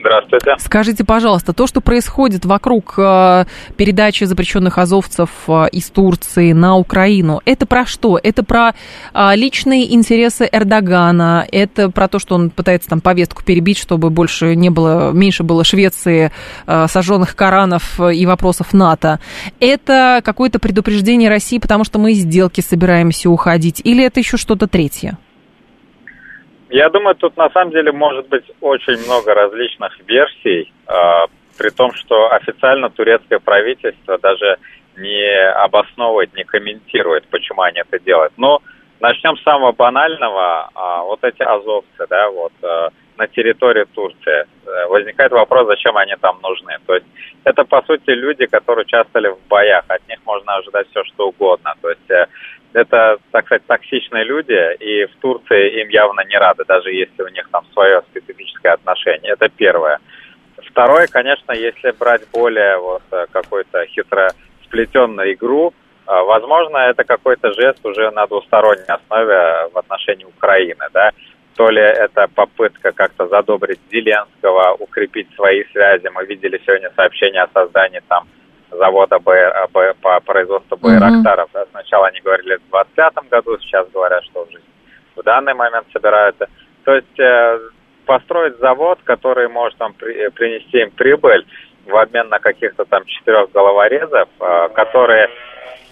S8: Здравствуйте.
S2: Скажите, пожалуйста, то, что происходит вокруг э, передачи запрещенных азовцев э, из Турции на Украину, это про что? Это про э, личные интересы Эрдогана, это про то, что он пытается там повестку перебить, чтобы больше не было, меньше было Швеции, сожженных Коранов и вопросов НАТО. Это какое-то предупреждение России, потому что мы из сделки собираемся уходить, или это еще что-то третье?
S8: Я думаю, тут на самом деле может быть очень много различных версий, э, при том, что официально турецкое правительство даже не обосновывает, не комментирует, почему они это делают. Но начнем с самого банального. Э, вот эти азовцы, да, вот э, на территории Турции. Э, возникает вопрос, зачем они там нужны. То есть это, по сути, люди, которые участвовали в боях. От них можно ожидать все, что угодно. То есть э, это, так сказать, токсичные люди, и в Турции им явно не рады, даже если у них там свое специфическое отношение. Это первое. Второе, конечно, если брать более вот э, какой-то хитро сплетенную игру, э, возможно, это какой-то жест уже на двусторонней основе в отношении Украины, да, то ли это попытка как-то задобрить Зеленского, укрепить свои связи. Мы видели сегодня сообщение о создании там завода БР, Б, по производству Байрактаров. Да, сначала они говорили в 2025 году, сейчас говорят, что уже в данный момент собираются. То есть э, построить завод, который может там при, принести им прибыль в обмен на каких-то там четырех головорезов, э, которые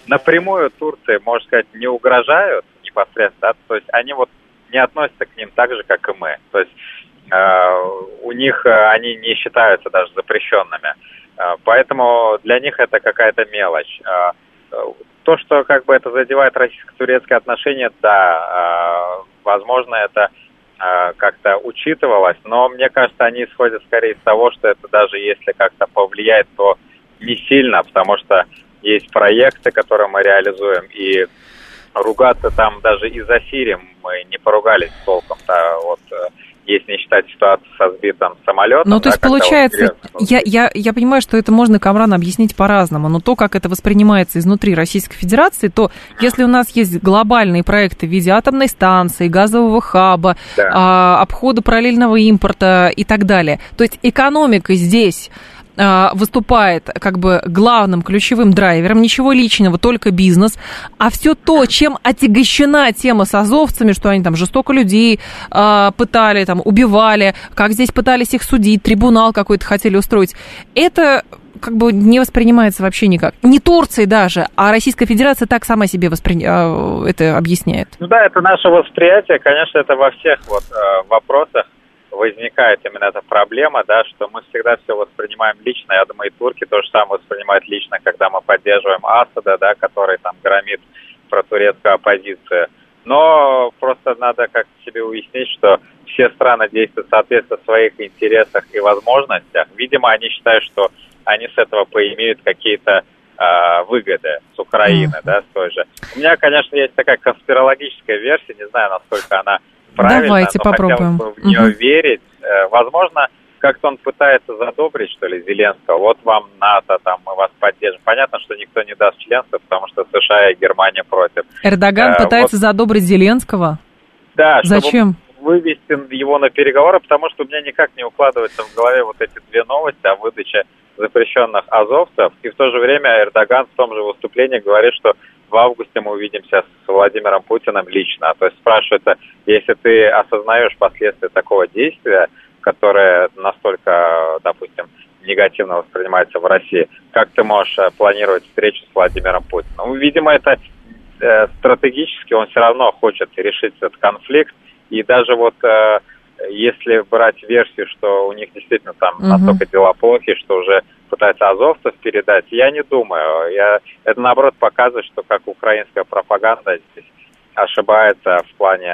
S8: напрямую Турции, можно сказать, не угрожают непосредственно, да, то есть они вот не относятся к ним так же, как и мы. То есть э, у них э, они не считаются даже запрещенными. А, поэтому для них это какая-то мелочь. А, то, что как бы это задевает российско-турецкие отношения, да, а, возможно, это как-то учитывалось, но мне кажется, они исходят скорее из того, что это даже если как-то повлияет, то не сильно, потому что есть проекты, которые мы реализуем, и ругаться там даже из-за Сирии мы не поругались толком-то. Вот э, если не считать ситуацию со сбитым самолетом.
S2: Ну, то есть, да, получается, я, я, я понимаю, что это можно Камран объяснить по-разному, но то, как это воспринимается изнутри Российской Федерации, то если у нас есть глобальные проекты в виде атомной станции, газового хаба, да. а, обхода параллельного импорта и так далее, то есть экономика здесь выступает как бы главным ключевым драйвером, ничего личного, только бизнес, а все то, чем отягощена тема с азовцами, что они там жестоко людей э, пытали, там убивали, как здесь пытались их судить, трибунал какой-то хотели устроить, это как бы не воспринимается вообще никак. Не Турции даже, а Российская Федерация так сама себе воспри... А, это объясняет.
S8: Ну да, это наше восприятие, конечно, это во всех вот э, вопросах возникает именно эта проблема, да, что мы всегда все воспринимаем лично. Я думаю, и турки то же самое воспринимают лично, когда мы поддерживаем Асада, да, который там громит про турецкую оппозицию. Но просто надо как себе уяснить, что все страны действуют соответственно своих интересах и возможностях. Видимо, они считают, что они с этого поимеют какие-то э, выгоды с Украины, mm. да, с той же. У меня, конечно, есть такая конспирологическая версия, не знаю, насколько она правильно,
S2: Давайте
S8: но
S2: попробуем.
S8: хотелось бы в нее угу. верить. Э, возможно, как-то он пытается задобрить, что ли, Зеленского. Вот вам НАТО, там, мы вас поддержим. Понятно, что никто не даст членства, потому что США и Германия против.
S2: Эрдоган э, пытается вот, задобрить Зеленского?
S8: Да.
S2: Зачем?
S8: вывести его на переговоры, потому что у меня никак не укладывается в голове вот эти две новости о выдаче запрещенных азовцев. И в то же время Эрдоган в том же выступлении говорит, что в августе мы увидимся с Владимиром Путиным лично. То есть спрашивается, если ты осознаешь последствия такого действия, которое настолько, допустим, негативно воспринимается в России, как ты можешь э, планировать встречу с Владимиром Путиным? Ну, видимо, это э, стратегически он все равно хочет решить этот конфликт. И даже вот э, если брать версию, что у них действительно там угу. настолько дела плохи, что уже пытаются азовцев передать, я не думаю. Я, это наоборот показывает, что как украинская пропаганда здесь ошибается в плане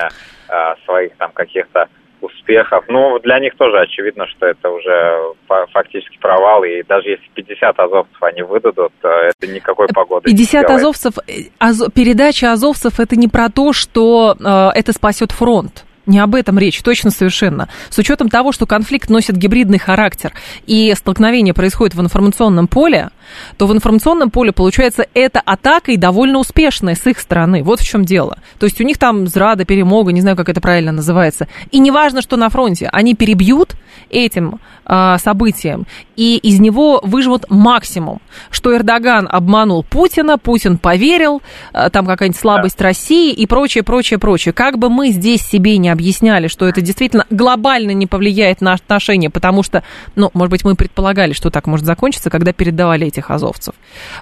S8: э, своих там каких-то успехов. Ну, для них тоже очевидно, что это уже фактически провал, и даже если 50 азовцев они выдадут, это никакой погоды
S2: 50 не азовцев, аз, передача азовцев это не про то, что э, это спасет фронт. Не об этом речь, точно совершенно. С учетом того, что конфликт носит гибридный характер и столкновение происходит в информационном поле, то в информационном поле, получается, эта атака и довольно успешная с их стороны. Вот в чем дело. То есть у них там зрада, перемога, не знаю, как это правильно называется. И неважно, что на фронте, они перебьют этим э, событием, и из него выжмут максимум. Что Эрдоган обманул Путина, Путин поверил, э, там какая-нибудь слабость да. России и прочее, прочее, прочее. Как бы мы здесь себе не объясняли, что это действительно глобально не повлияет на отношения, потому что, ну, может быть, мы предполагали, что так может закончиться, когда передавали этих азовцев.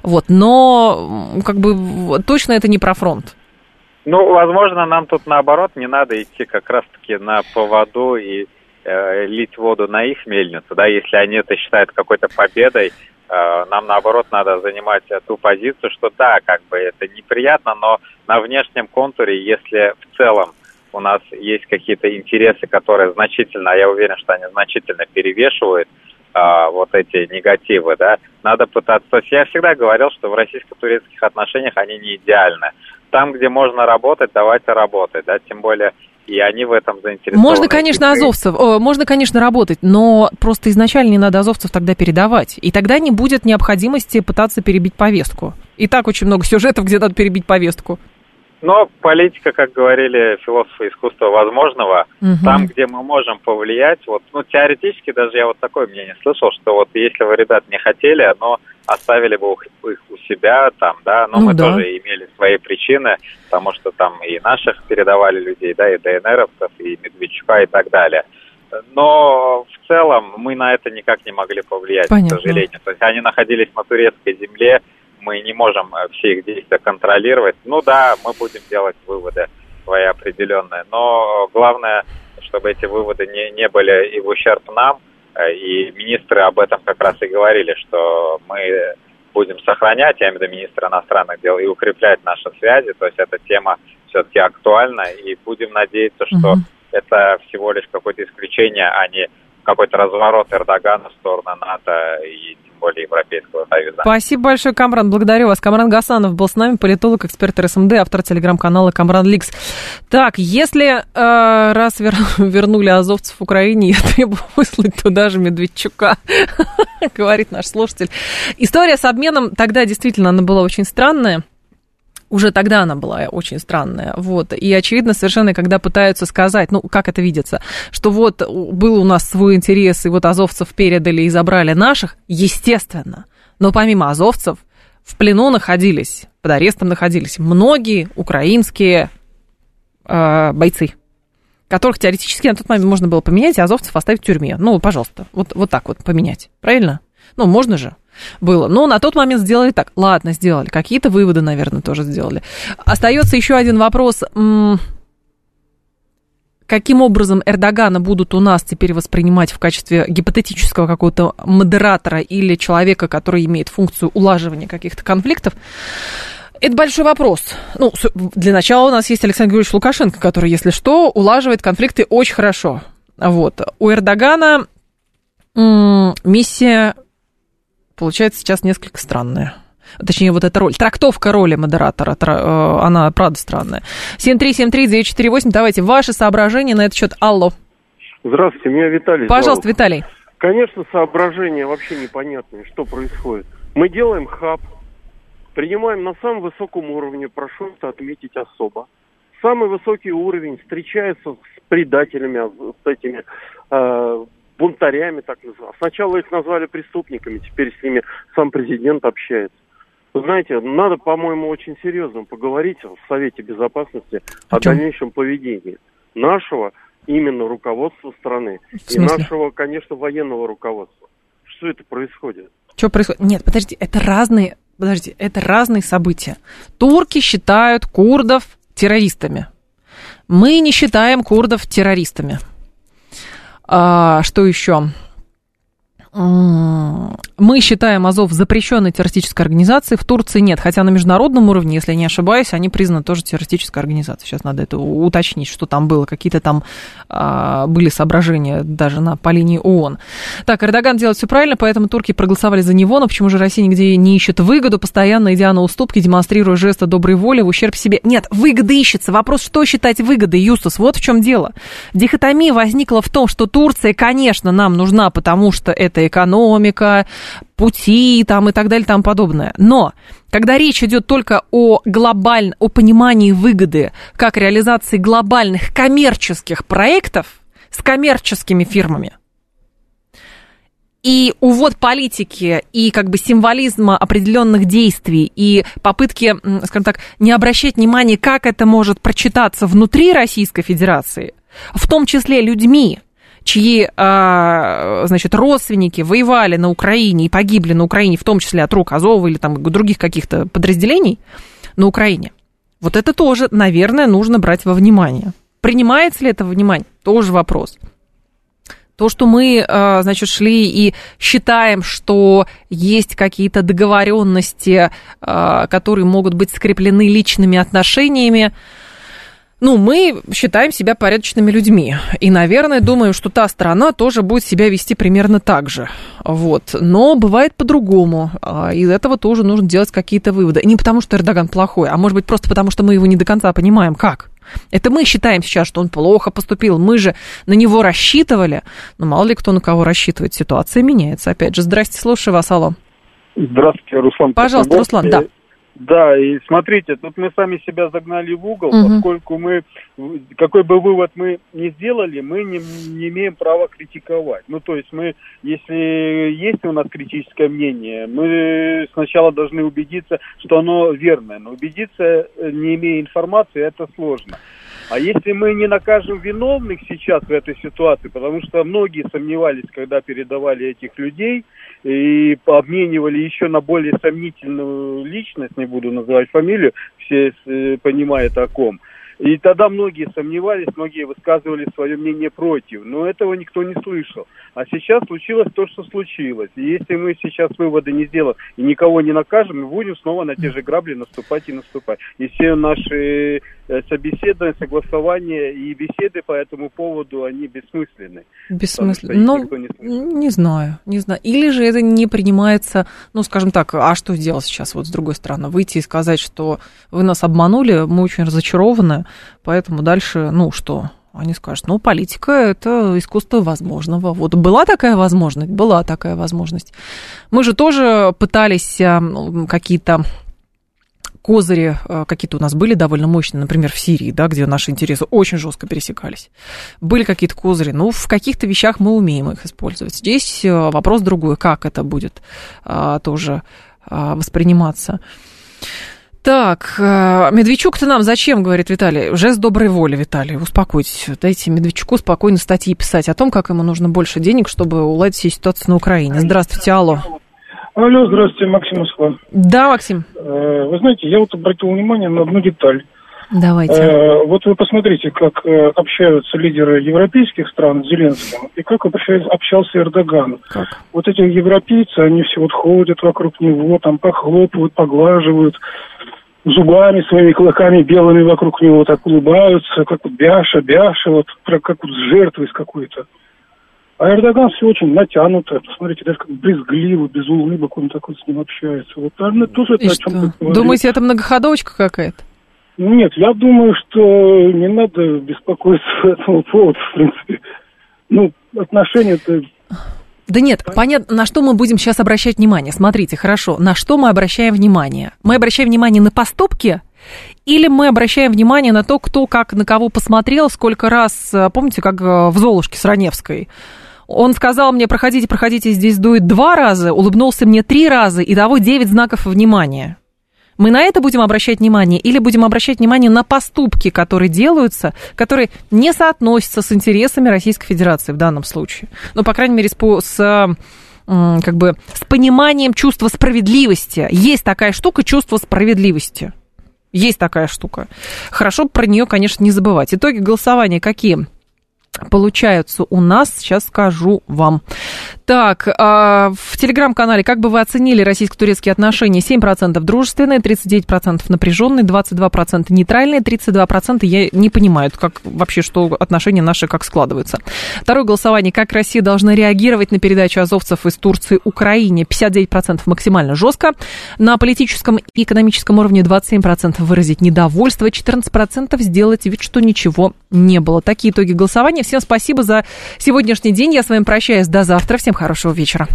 S2: Вот, но как бы точно это не про фронт.
S8: Ну, возможно, нам тут наоборот не надо идти как раз-таки на поводу и э, лить воду на их мельницу, да, если они это считают какой-то победой, э, нам наоборот надо занимать ту позицию, что да, как бы это неприятно, но на внешнем контуре, если в целом у нас есть какие-то интересы, которые значительно, а я уверен, что они значительно перевешивают а, вот эти негативы, да, надо пытаться. То есть я всегда говорил, что в российско-турецких отношениях они не идеальны. Там, где можно работать, давайте работать, да, тем более и они в этом заинтересованы.
S2: Можно, конечно, азовцев, о, можно, конечно, работать, но просто изначально не надо азовцев тогда передавать. И тогда не будет необходимости пытаться перебить повестку. И так очень много сюжетов, где надо перебить повестку.
S8: Но политика, как говорили философы искусства возможного, угу. там, где мы можем повлиять, вот, ну, теоретически даже я вот такое мнение слышал, что вот если вы, ребят, не хотели, но оставили бы их у себя там, да, но ну, мы да. тоже имели свои причины, потому что там и наших передавали людей, да, и ДНРовцев, и Медведчука и так далее. Но в целом мы на это никак не могли повлиять, Понятно. к сожалению. То есть они находились на турецкой земле, мы не можем все их действия контролировать. Ну да, мы будем делать выводы свои определенные, но главное, чтобы эти выводы не, не были и в ущерб нам, и министры об этом как раз и говорили, что мы будем сохранять, я имею в виду министра иностранных дел, и укреплять наши связи, то есть эта тема все-таки актуальна, и будем надеяться, что угу. это всего лишь какое-то исключение, а не какой-то разворот Эрдогана в сторону НАТО и более Европейского Союза.
S2: Спасибо большое, Камран. Благодарю вас. Камран Гасанов был с нами, политолог, эксперт РСМД, автор телеграм-канала Камран Ликс. Так, если э, раз вер, вернули азовцев в Украине, я требую выслать туда же Медведчука, говорит наш слушатель. История с обменом тогда действительно она была очень странная уже тогда она была очень странная. Вот. И очевидно совершенно, когда пытаются сказать, ну, как это видится, что вот был у нас свой интерес, и вот азовцев передали и забрали наших, естественно. Но помимо азовцев в плену находились, под арестом находились многие украинские э, бойцы, которых теоретически на тот момент можно было поменять, а азовцев оставить в тюрьме. Ну, пожалуйста, вот, вот так вот поменять. Правильно? Ну, можно же было. Но на тот момент сделали так. Ладно, сделали. Какие-то выводы, наверное, тоже сделали. Остается еще один вопрос. Каким образом Эрдогана будут у нас теперь воспринимать в качестве гипотетического какого-то модератора или человека, который имеет функцию улаживания каких-то конфликтов? Это большой вопрос. Ну, для начала у нас есть Александр Григорьевич Лукашенко, который, если что, улаживает конфликты очень хорошо. Вот. У Эрдогана миссия получается сейчас несколько странная. Точнее, вот эта роль, трактовка роли модератора, э, она, правда, странная. 7373948, давайте ваши соображения на этот счет. Алло.
S9: Здравствуйте, меня Виталий
S2: Пожалуйста, зовут. Виталий.
S9: Конечно, соображения вообще непонятные, что происходит. Мы делаем хаб, принимаем на самом высоком уровне, прошу это отметить особо. Самый высокий уровень встречается с предателями, с этими э, бунтарями, так называл. Сначала их назвали преступниками, теперь с ними сам президент общается. Вы знаете, надо, по-моему, очень серьезно поговорить в Совете Безопасности о, о дальнейшем поведении нашего именно руководства страны и нашего, конечно, военного руководства. Что это происходит?
S2: Что происходит? Нет, подожди, это разные, подожди, это разные события. Турки считают курдов террористами. Мы не считаем курдов террористами. А, что еще? Мы считаем Азов запрещенной террористической организацией, в Турции нет, хотя на международном уровне, если я не ошибаюсь, они признаны тоже террористической организацией. Сейчас надо это уточнить, что там было, какие-то там а, были соображения даже на, по линии ООН. Так, Эрдоган делает все правильно, поэтому турки проголосовали за него, но почему же Россия нигде не ищет выгоду, постоянно идя на уступки, демонстрируя жесты доброй воли в ущерб себе? Нет, выгода ищется. Вопрос, что считать выгодой, Юстус, вот в чем дело. Дихотомия возникла в том, что Турция, конечно, нам нужна, потому что это экономика, пути там и так далее и тому подобное. Но когда речь идет только о глобальном, о понимании выгоды как реализации глобальных коммерческих проектов с коммерческими фирмами, и увод политики, и как бы символизма определенных действий, и попытки, скажем так, не обращать внимания, как это может прочитаться внутри Российской Федерации, в том числе людьми, чьи, а, значит, родственники воевали на Украине и погибли на Украине, в том числе от рук Азова или там других каких-то подразделений на Украине, вот это тоже, наверное, нужно брать во внимание. Принимается ли это во внимание? Тоже вопрос. То, что мы, а, значит, шли и считаем, что есть какие-то договоренности, а, которые могут быть скреплены личными отношениями, ну, мы считаем себя порядочными людьми. И, наверное, думаем, что та страна тоже будет себя вести примерно так же. Вот. Но бывает по-другому. А, из этого тоже нужно делать какие-то выводы. Не потому, что Эрдоган плохой, а может быть просто потому, что мы его не до конца понимаем. Как? Это мы считаем сейчас, что он плохо поступил. Мы же на него рассчитывали. Но мало ли кто на кого рассчитывает. Ситуация меняется. Опять же, здрасте, слушаю вас, алло.
S10: Здравствуйте, Руслан.
S2: Пожалуйста, Руслан, да.
S10: Да, и смотрите, тут мы сами себя загнали в угол, угу. поскольку мы, какой бы вывод мы ни сделали, мы не, не имеем права критиковать. Ну, то есть мы, если есть у нас критическое мнение, мы сначала должны убедиться, что оно верное. Но убедиться, э, не имея информации, это сложно. А если мы не накажем виновных сейчас в этой ситуации, потому что многие сомневались, когда передавали этих людей, и обменивали еще на более сомнительную личность, не буду называть фамилию, все э, понимают о ком – и тогда многие сомневались, многие высказывали свое мнение против, но этого никто не слышал. А сейчас случилось то, что случилось. И если мы сейчас выводы не сделаем и никого не накажем, мы будем снова на те же грабли наступать и наступать. И все наши э, собеседования, согласования и беседы по этому поводу, они бессмысленны.
S2: Бессмысленно. Ну, не, не знаю, не знаю. Или же это не принимается, ну, скажем так, а что сделать сейчас вот с другой стороны? Выйти и сказать, что вы нас обманули, мы очень разочарованы, Поэтому дальше, ну что, они скажут, ну, политика – это искусство возможного. Вот была такая возможность, была такая возможность. Мы же тоже пытались ну, какие-то козыри а, какие-то у нас были довольно мощные, например, в Сирии, да, где наши интересы очень жестко пересекались. Были какие-то козыри, ну, в каких-то вещах мы умеем их использовать. Здесь а, вопрос другой, как это будет тоже восприниматься. Так, э, Медведчук-то нам зачем, говорит Виталий? Жест доброй воли, Виталий, успокойтесь. Дайте Медведчуку спокойно статьи писать о том, как ему нужно больше денег, чтобы уладить всю ситуацию на Украине. Здравствуйте, алло.
S11: Алло, здравствуйте, Максим Москва.
S2: Да, Максим.
S11: Э, вы знаете, я вот обратил внимание на одну деталь.
S2: Давайте. Э,
S11: вот вы посмотрите, как общаются лидеры европейских стран с Зеленским и как общался Эрдоган.
S2: Как?
S11: Вот эти европейцы, они все вот ходят вокруг него, там похлопывают, поглаживают зубами своими клыками белыми вокруг него так улыбаются, как вот бяша, бяша, вот как вот с жертвой с какой-то. А Эрдоган все очень натянуто. Посмотрите, даже как брезгливо, без улыбок он такой с ним общается. Вот, наверное, тоже это
S2: о чем Думаете, это многоходовочка какая-то?
S11: Нет, я думаю, что не надо беспокоиться по этому поводу, в принципе. Ну, отношения-то
S2: да нет, понятно, на что мы будем сейчас обращать внимание. Смотрите, хорошо, на что мы обращаем внимание? Мы обращаем внимание на поступки или мы обращаем внимание на то, кто как на кого посмотрел, сколько раз, э, помните, как э, в «Золушке» с Раневской? Он сказал мне, проходите, проходите, здесь дует два раза, улыбнулся мне три раза, и того девять знаков внимания. Мы на это будем обращать внимание или будем обращать внимание на поступки, которые делаются, которые не соотносятся с интересами Российской Федерации в данном случае. Ну, по крайней мере, с, с как бы с пониманием чувства справедливости. Есть такая штука чувство справедливости. Есть такая штука. Хорошо про нее, конечно, не забывать. Итоги голосования какие? получаются у нас, сейчас скажу вам. Так, а, в телеграм-канале как бы вы оценили российско-турецкие отношения? 7% дружественные, 39% напряженные, 22% нейтральные, 32% я не понимаю, как вообще, что отношения наши как складываются. Второе голосование. Как Россия должна реагировать на передачу азовцев из Турции Украине? 59% максимально жестко. На политическом и экономическом уровне 27% выразить недовольство, 14% сделать вид, что ничего не было. Такие итоги голосования. Всем спасибо за сегодняшний день. Я с вами прощаюсь до завтра. Всем хорошего вечера.